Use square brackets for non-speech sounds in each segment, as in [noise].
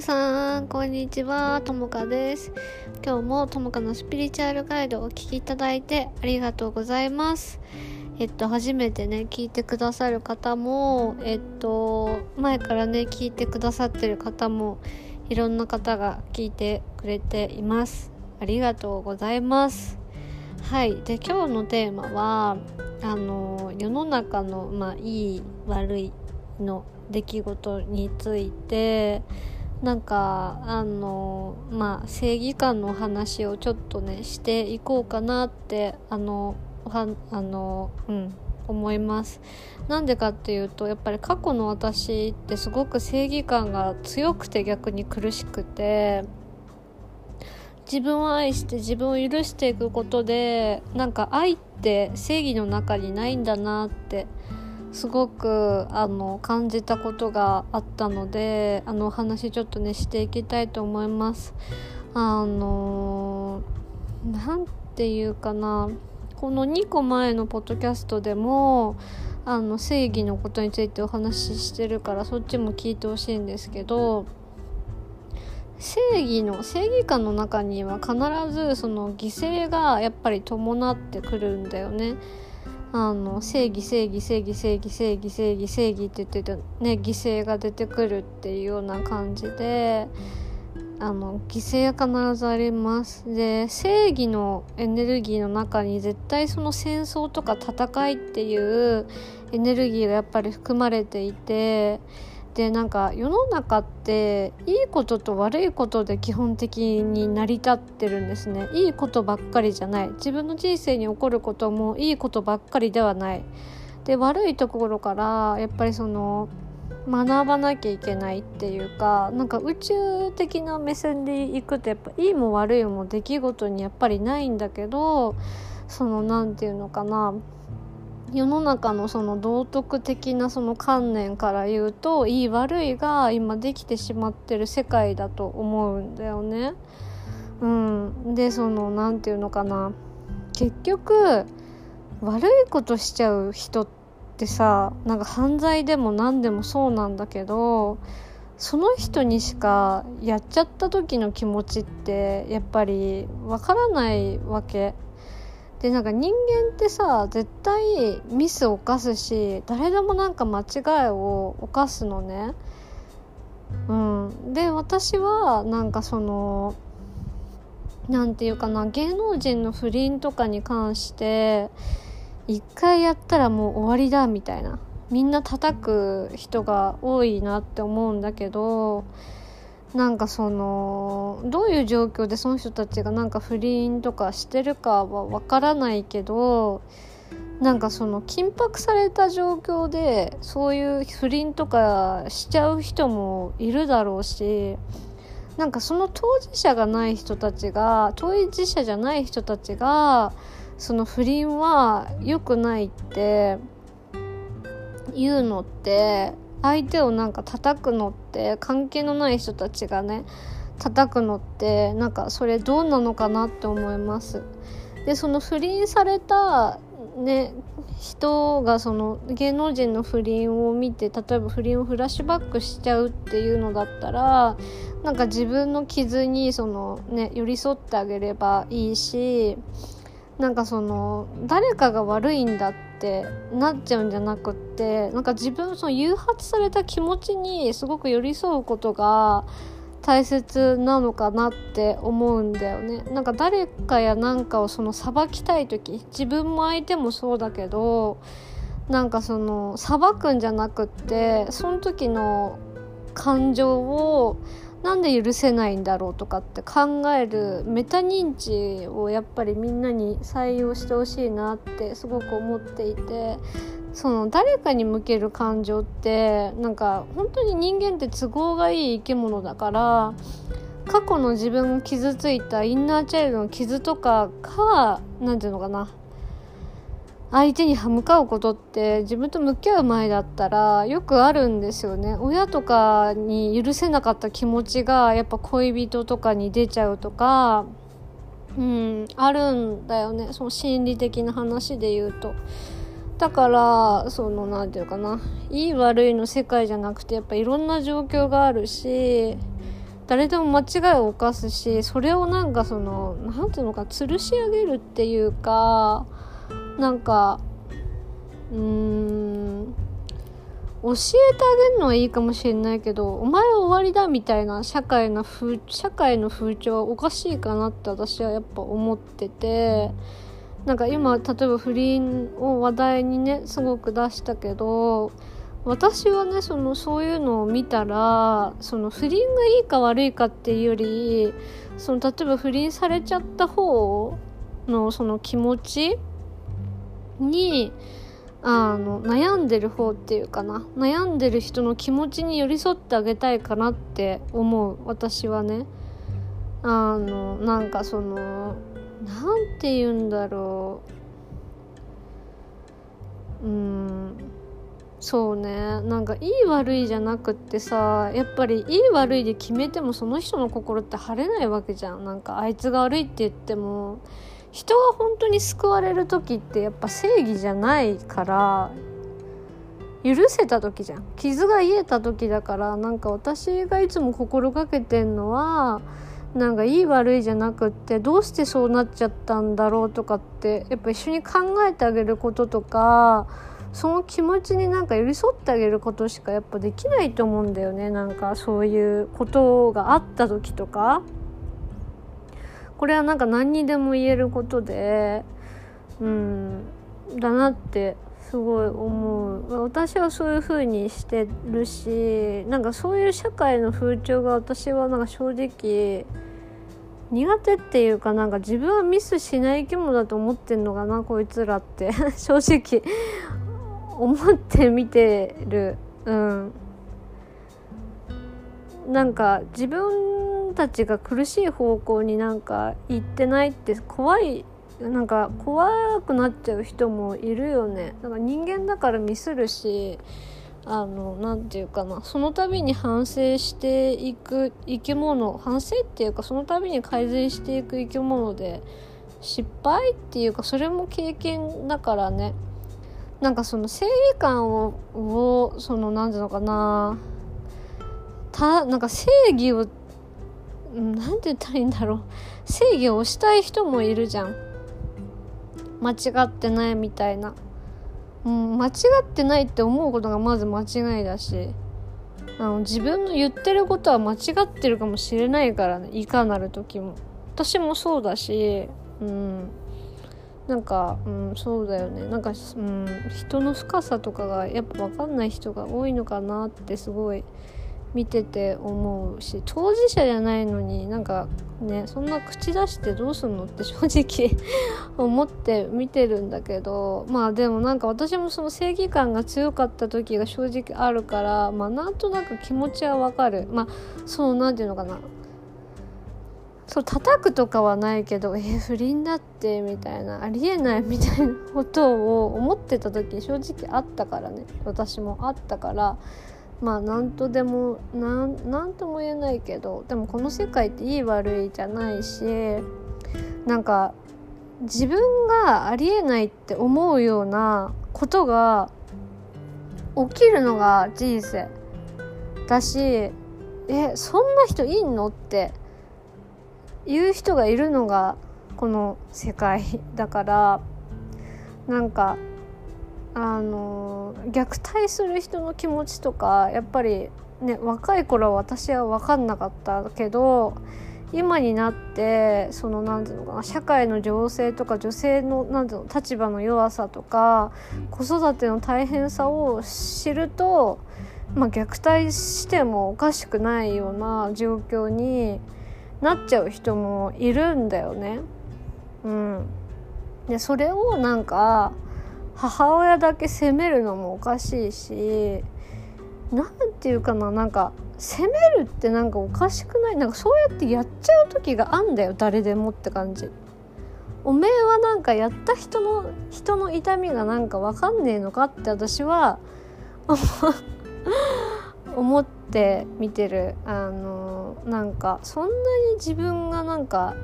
さんこんにちは。ともかです。今日もともかのスピリチュアルガイドをお聞きいただいてありがとうございます。えっと初めてね聞いてくださる方もえっと前からね聞いてくださってる方もいろんな方が聞いてくれています。ありがとうございます。はい。で今日のテーマはあの世の中のまあいい悪いの出来事についてなんかあのまあ正義感の話をちょっとねしていこうかなってあのはあのうん思います。なんでかっていうとやっぱり過去の私ってすごく正義感が強くて逆に苦しくて自分を愛して自分を許していくことでなんか愛って正義の中にないんだなってすごくあの感じたことがあったのであのお話ちょっとねしていきたいと思います。あのなんていうかなこの2個前のポッドキャストでもあの正義のことについてお話ししてるからそっちも聞いてほしいんですけど正義の正義感の中には必ずその犠牲がやっぱり伴ってくるんだよね。あの正義正義正義正義正義正義正義って言っててね犠牲が出てくるっていうような感じであの犠牲は必ずあります。で正義のエネルギーの中に絶対その戦争とか戦いっていうエネルギーがやっぱり含まれていてでなんか世の中っていいことと悪いことで基本的に成り立ってるんですね。いいことばっかりじゃない。自分の人生に起こることもいいことばっかりではない。で悪いところからやっぱりその学ばなきゃいけないっていうかなんか宇宙的な目線でいくとやっぱいいも悪いも出来事にやっぱりないんだけどその何て言うのかな。世の中のその道徳的なその観念から言うといい悪いが今できてしまってる世界だと思うんだよね。うん、でその何て言うのかな結局悪いことしちゃう人ってさなんか犯罪でも何でもそうなんだけどその人にしかやっちゃった時の気持ちってやっぱりわからないわけ。でなんか人間ってさ絶対ミスを犯すし誰でもなんか間違いを犯すのね。うん、で私はなんかその何て言うかな芸能人の不倫とかに関して一回やったらもう終わりだみたいなみんな叩く人が多いなって思うんだけどなんかそのどういう状況でその人たちがなんか不倫とかしてるかはわからないけどなんかその緊迫された状況でそういう不倫とかしちゃう人もいるだろうしなんかその当事者がない人たちが当事者じゃない人たちがその不倫は良くないって言うのって相手をなんか叩くのって関係のない人たちがね叩くのってなんかそれどうなのかなって思います。でその不倫されたね人がその芸能人の不倫を見て例えば不倫をフラッシュバックしちゃうっていうのだったらなんか自分の傷にそのね寄り添ってあげればいいしなんかその誰かが悪いんだってってなっちゃうんじゃなくってなんか自分その誘発された気持ちにすごく寄り添うことが大切なのかなって思うんだよね。なんか誰かやなんかをその裁きたい時自分も相手もそうだけどなんかその裁くんじゃなくってその時の感情をなんで許せないんだろうとかって考えるメタ認知をやっぱりみんなに採用してほしいなってすごく思っていてその誰かに向ける感情ってなんか本当に人間って都合がいい生き物だから過去の自分が傷ついたインナーチャイルドの傷とかが何て言うのかな相手に歯向かうことって自分と向き合う前だったらよくあるんですよね。親とかに許せなかった気持ちがやっぱ恋人とかに出ちゃうとかうんあるんだよね。その心理的な話で言うと。だからその何て言うかな。いい悪いの世界じゃなくてやっぱいろんな状況があるし誰でも間違いを犯すしそれをなんかその何ていうのか吊るし上げるっていうかなんかうーん教えてあげるのはいいかもしれないけどお前は終わりだみたいな社会の風社会の風潮はおかしいかなって私はやっぱ思っててなんか今例えば不倫を話題にねすごく出したけど私はねそのそういうのを見たらその不倫がいいか悪いかっていうよりその例えば不倫されちゃった方のその気持ちにあの悩んでる方っていうかな。悩んでる人の気持ちに寄り添ってあげたいかなって思う。私はね。あのなんかそのなんて言うんだろう。うんそうね。なんかいい悪いじゃなくってさやっぱりいい悪いで決めてもその人の心って晴れないわけじゃん。なんかあいつが悪いって言っても人が本当に救われる時ってやっぱ正義じゃないから許せた時じゃん傷が癒えた時だからなんか私がいつも心がけてんのはなんかいい悪いじゃなくってどうしてそうなっちゃったんだろうとかってやっぱ一緒に考えてあげることとかその気持ちになんか寄り添ってあげることしかやっぱできないと思うんだよねなんかそういうことがあった時とか。これはなんか何にでも言えることでうんだなってすごい思う。私はそういう風にしてるしなんかそういう社会の風潮が私はなんか正直苦手っていうかなんか自分はミスしない生き物だと思ってんのかなこいつらって。[laughs] 正直思って見てる。うん。なんか自分たちが苦しい方向になんか行ってないって怖いなんか怖くなっちゃう人もいるよね。なんか人間だからミスるしあの何て言うかな。その度に反省していく生き物反省っていうかその度に改善していく生き物で失敗っていうかそれも経験だからね。なんかその正義感ををその何て言うのかな。たなんか正義を何て言ったらいいんだろう。正義をしたい人もいるじゃん。間違ってないみたいな、うん、間違ってないって思うことがまず間違いだし。あの自分の言ってることは間違ってるかもしれないからね。いかなる時も。私もそうだし。うん。なんか、うん、そうだよね。なんか、うん、人の深さとかがやっぱ分かんない人が多いのかなってすごい見てて思うし当事者じゃないのになんかねそんな口出してどうすんのって正直 [laughs] 思って見てるんだけどまあでもなんか私もその正義感が強かった時が正直あるからまあなんとなく気持ちはわかる。まあそう何て言うのかな。そう叩くとかはないけどえー、不倫だってみたいなありえないみたいなことを思ってた時正直あったからね。私もあったから。まあ何とでも何とも言えないけどでもこの世界っていい悪いじゃないしなんか自分がありえないって思うようなことが起きるのが人生。だしえそんな人いんのって言う人がいるのがこの世界だからなんかあの虐待する人の気持ちとかやっぱりね若い頃は私は分かんなかったけど今になってその何て言うのかな社会の情勢とか女性の何て言うの立場の弱さとか子育ての大変さを知ると、まあ、虐待してもおかしくないような状況になっちゃう人もいるんだよね。うん、でそれをなんか母親だけ責めるのもおかしいし何て言うかななんか責めるってなんかおかしくない？なんかそうやってやっちゃう時があんだよ誰でもって感じ。おめえはなんかやった人の人の痛みがなんか分かんねえのかって私は [laughs] 思って見てるあのなんかそんなに自分がなんか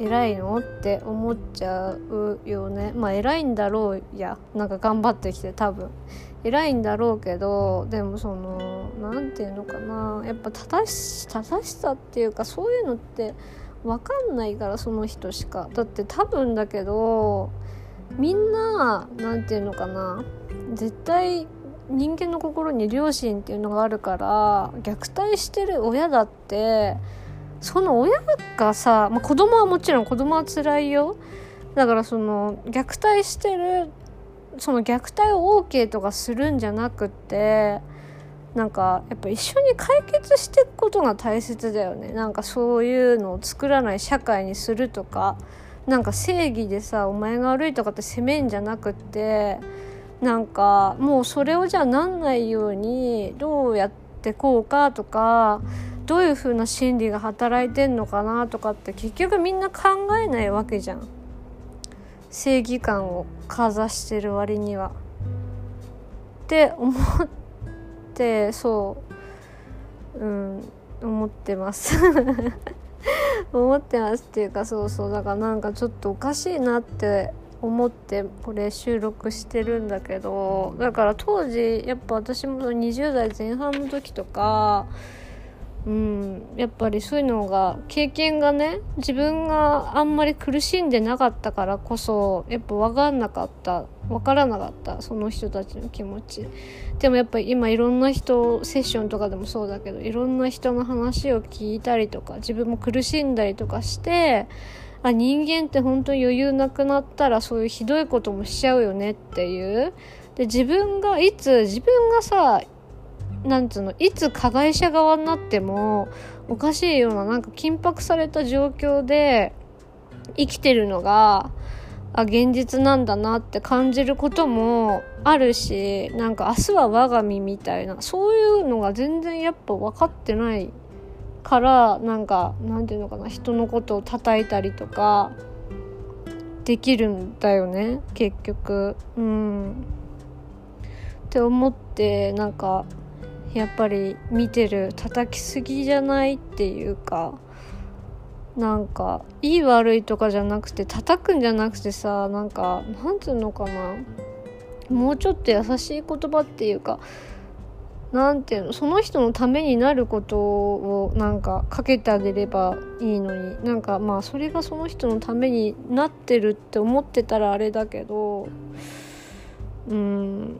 偉いの？って思っちゃうよね。まあ偉いんだろうや。なんか頑張ってきて多分。偉いんだろうけどでもその何て言うのかな。やっぱ正し正しさっていうかそういうのって分かんないからその人しか。だって多分だけどみんな何て言うのかな。絶対人間の心に良心っていうのがあるから虐待してる親だってその親がさ、まあ、子供はもちろん子供は辛いよ。だからその虐待してるその虐待を OK とかするんじゃなくてなんかやっぱ一緒に解決していくことが大切だよね。なんかそういうのを作らない社会にするとか。なんか正義でさお前が悪いとかって責めんじゃなくてなんかもうそれをじゃあなんないようにどうやっててこうかとかどういう風な心理が働いてんのかなとかって結局みんな考えないわけじゃん。正義感をかざしてる割には。って思ってそう。うん思ってます。[laughs] 思ってますっていうかそうそう。だからなんかちょっとおかしいなって思ってこれ収録してるんだけどだから当時やっぱ私も20代前半の時とかうん、やっぱりそういうのが経験がね自分があんまり苦しんでなかったからこそやっぱ分かんなかった分からなかったその人たちの気持ち。でもやっぱり今いろんな人セッションとかでもそうだけどいろんな人の話を聞いたりとか自分も苦しんだりとかしてあ人間って本当に余裕なくなったらそういうひどいこともしちゃうよねっていう。で自分がいつ自分がさなんつうのいつ加害者側になってもおかしいようななんか緊迫された状況で生きてるのがあ現実なんだなって感じることもあるしなんか明日は我が身みたいなそういうのが全然やっぱ分かってないからなんかなんていうのかな人のことを叩いたりとかできるんだよね結局うん。って思ってなんかやっぱり見てる叩きすぎじゃないっていうかなんかいい悪いとかじゃなくて叩くんじゃなくてさなんかなんつうのかなもうちょっと優しい言葉っていうかなんていうのその人のためになることをなんかかけてあげればいいのに。なんかまあそれがその人のためになってるって思ってたらあれだけど。うん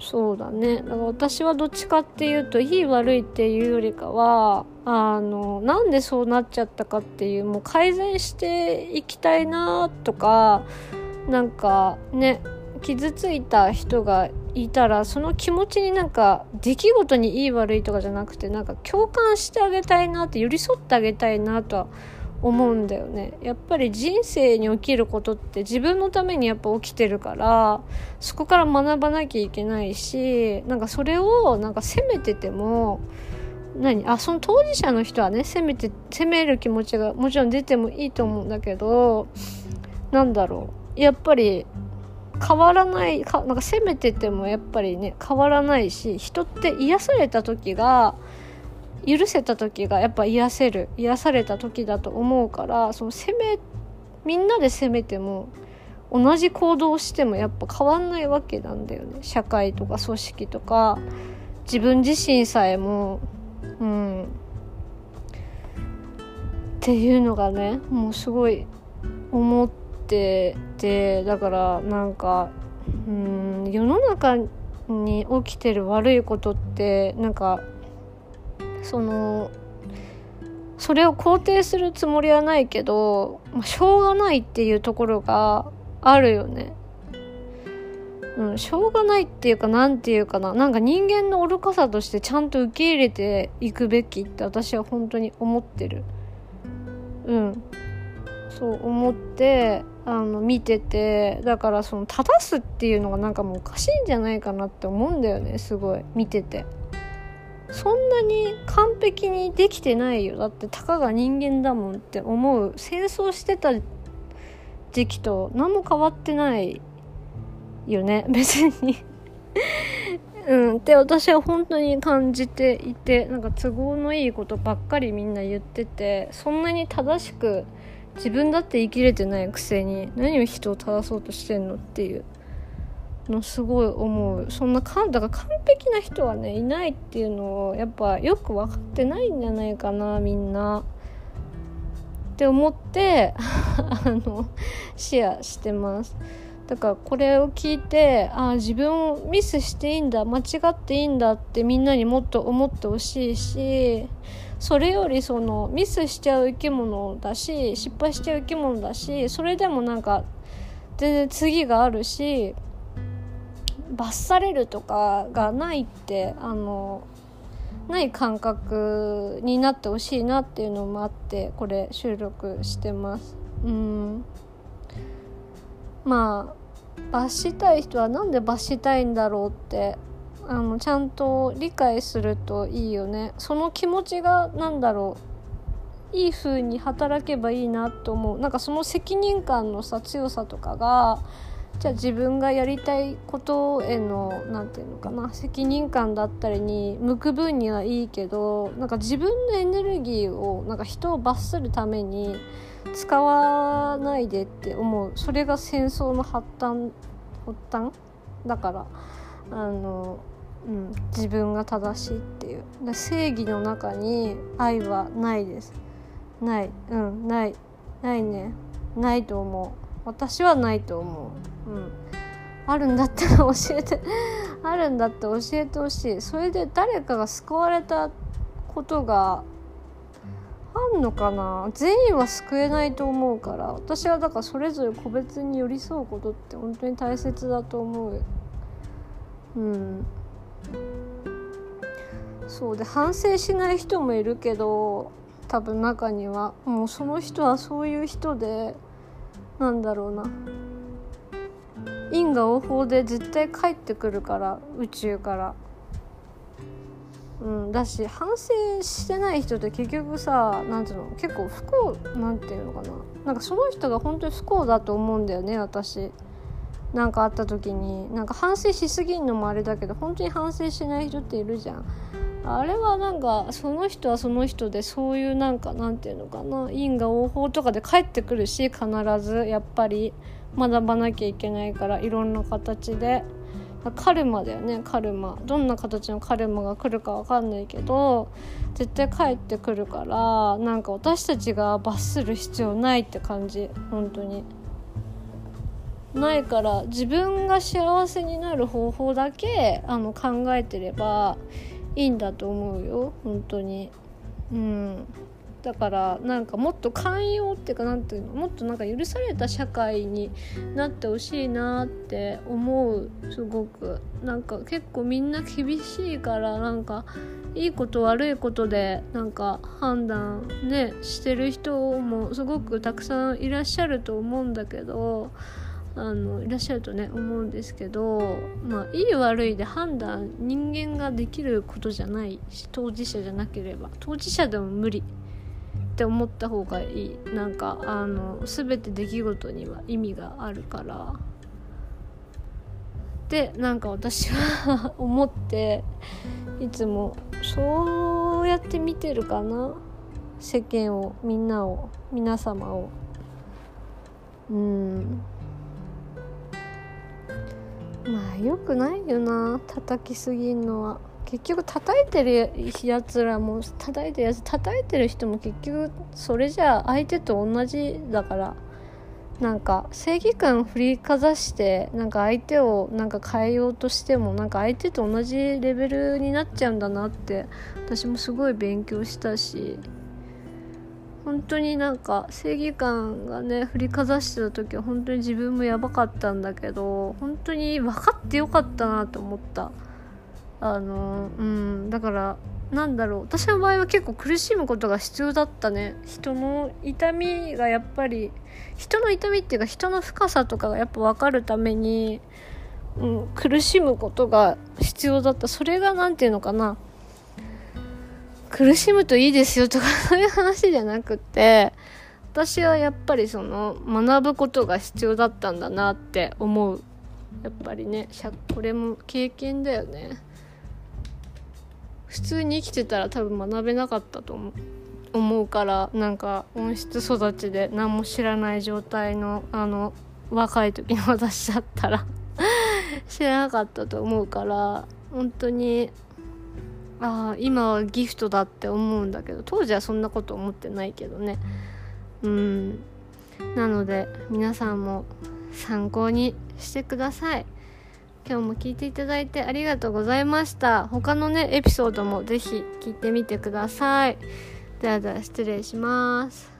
そうだね。だから私はどっちかっていうといい悪いっていうよりかはあのなんでそうなっちゃったかっていうもう改善していきたいなとかなんかね傷ついた人がいたらその気持ちになんか出来事にいい悪いとかじゃなくてなんか共感してあげたいなって寄り添ってあげたいなとは思うんだよね。やっぱり人生に起きることって自分のためにやっぱ起きてるからそこから学ばなきゃいけないしなんかそれをなんか責めてても何？あその当事者の人はね責めて責める気持ちがもちろん出てもいいと思うんだけどなんだろう。やっぱり変わらないかなんか責めててもやっぱりね変わらないし人って癒された時が許せた時がやっぱ癒せる癒された時だと思うからその責めみんなで責めても同じ行動をしてもやっぱ変わんないわけなんだよね。社会とか組織とか自分自身さえもうん。っていうのがねもうすごい思っててだからなんかうん世の中に起きてる悪いことってなんかそのそれを肯定するつもりはないけど、まあ、しょうがないっていうところがあるよね。うん、しょうがないっていうかなんていうかな。なんか人間の愚かさとしてちゃんと受け入れていくべきって私は本当に思ってる。うん。そう思ってあの見ててだからその正すっていうのがなんかもうおかしいんじゃないかなって思うんだよねすごい。見てて。そんなに完璧にできてないよ。だってたかが人間だもんって思う。戦争してた時期と何も変わってないよね。[laughs] 別に。うん。って私は本当に感じていてなんか都合のいいことばっかりみんな言っててそんなに正しく自分だって生きれてないくせに何を人を正そうとしてんのっていうのすごい思う。そんなかだから完璧な人はねいないっていうのをやっぱよく分かってないんじゃないかなみんな。って思って [laughs] あのシェアしてます。だからこれを聞いてああ自分をミスしていいんだ間違っていいんだってみんなにもっと思ってほしいしそれよりそのミスしちゃう生き物だし失敗しちゃう生き物だしそれでもなんか全然次があるし罰されるとかがないってあのない感覚になってほしいなっていうのもあってこれ収録してます。うん。まあ罰したい人は何で罰したいんだろうってあのちゃんと理解するといいよね。その気持ちが何だろういい風に働けばいいなと思う。なんかその責任感のさ強さとかがじゃあ自分がやりたいことへの何て言うのかな責任感だったりに向く分にはいいけどなんか自分のエネルギーをなんか人を罰するために使わないでって思うそれが戦争の発端発端だからあの、うん、自分が正しいっていう正義の中に愛はないです。ない。うん。ないないねないと思う。私はないと思う。うん。あるんだったら [laughs] 教えて。あるんだって教えてほしい。それで誰かが救われたことがあんのかな？全員は救えないと思うから。私はだからそれぞれ個別に寄り添うことって本当に大切だと思う。うん。そうで反省しない人もいるけど多分中には。もうその人はそういう人でなんだろうな因果応報で絶対帰ってくるから宇宙から。うん、だし反省してない人って結局さなんていうの結構不幸なんていうのかな。なんかその人が本当に不幸だと思うんだよね私。なんかあった時に。なんか反省しすぎんのもあれだけど本当に反省しない人っているじゃん。あれはなんかその人はその人でそういうなんかなんていうのかな。因果応報とかで帰ってくるし必ずやっぱり。学ばなきゃいけないからいろんな形で。カルマだよねカルマ。どんな形のカルマが来るか分かんないけど絶対帰ってくるからなんか私たちが罰する必要ないって感じ本当に。ないから自分が幸せになる方法だけあの考えてればいいんだと思うよ本当に。うん。だからなんかもっと寛容っていうかなんていうのもっとなんか許された社会になってほしいなって思うすごく。なんか結構みんな厳しいからなんかいいこと悪いことでなんか判断ねしてる人もすごくたくさんいらっしゃると思うんだけどあのいらっしゃるとね思うんですけどまあいい悪いで判断人間ができることじゃないし当事者じゃなければ当事者でも無理。って思った方がいい。なんかあの全て出来事には意味があるから。でなんか私は [laughs] 思っていつもそうやって見てるかな。世間をみんなを皆様を。うん。まあよくないよな。叩きすぎんのは。結局叩いてるやつらも叩いてるやつ叩いてる人も結局それじゃあ相手と同じだからなんか正義感振りかざしてなんか相手をなんか変えようとしてもなんか相手と同じレベルになっちゃうんだなって私もすごい勉強したし本当になんか正義感がね振りかざしてた時は本当に自分もやばかったんだけど本当に分かってよかったなと思った。あのうんだからなんだろう私の場合は結構苦しむことが必要だったね。人の痛みがやっぱり人の痛みっていうか人の深さとかがやっぱ分かるために、うん、苦しむことが必要だった。それが何て言うのかな。苦しむといいですよとか [laughs] そういう話じゃなくて私はやっぱりその学ぶことが必要だったんだなって思う。やっぱりねこれも経験だよね。普通に生きてたら多分学べなかったと思う。思うからなんか温室育ちで何も知らない状態のあの若い時の私だったら [laughs] 知らなかったと思うから本当にああ今はギフトだって思うんだけど当時はそんなこと思ってないけどね。うん。なので皆さんも参考にしてください。今日も聞いていただいてありがとうございました。他のねエピソードもぜひ聞いてみてください。ではでは失礼します。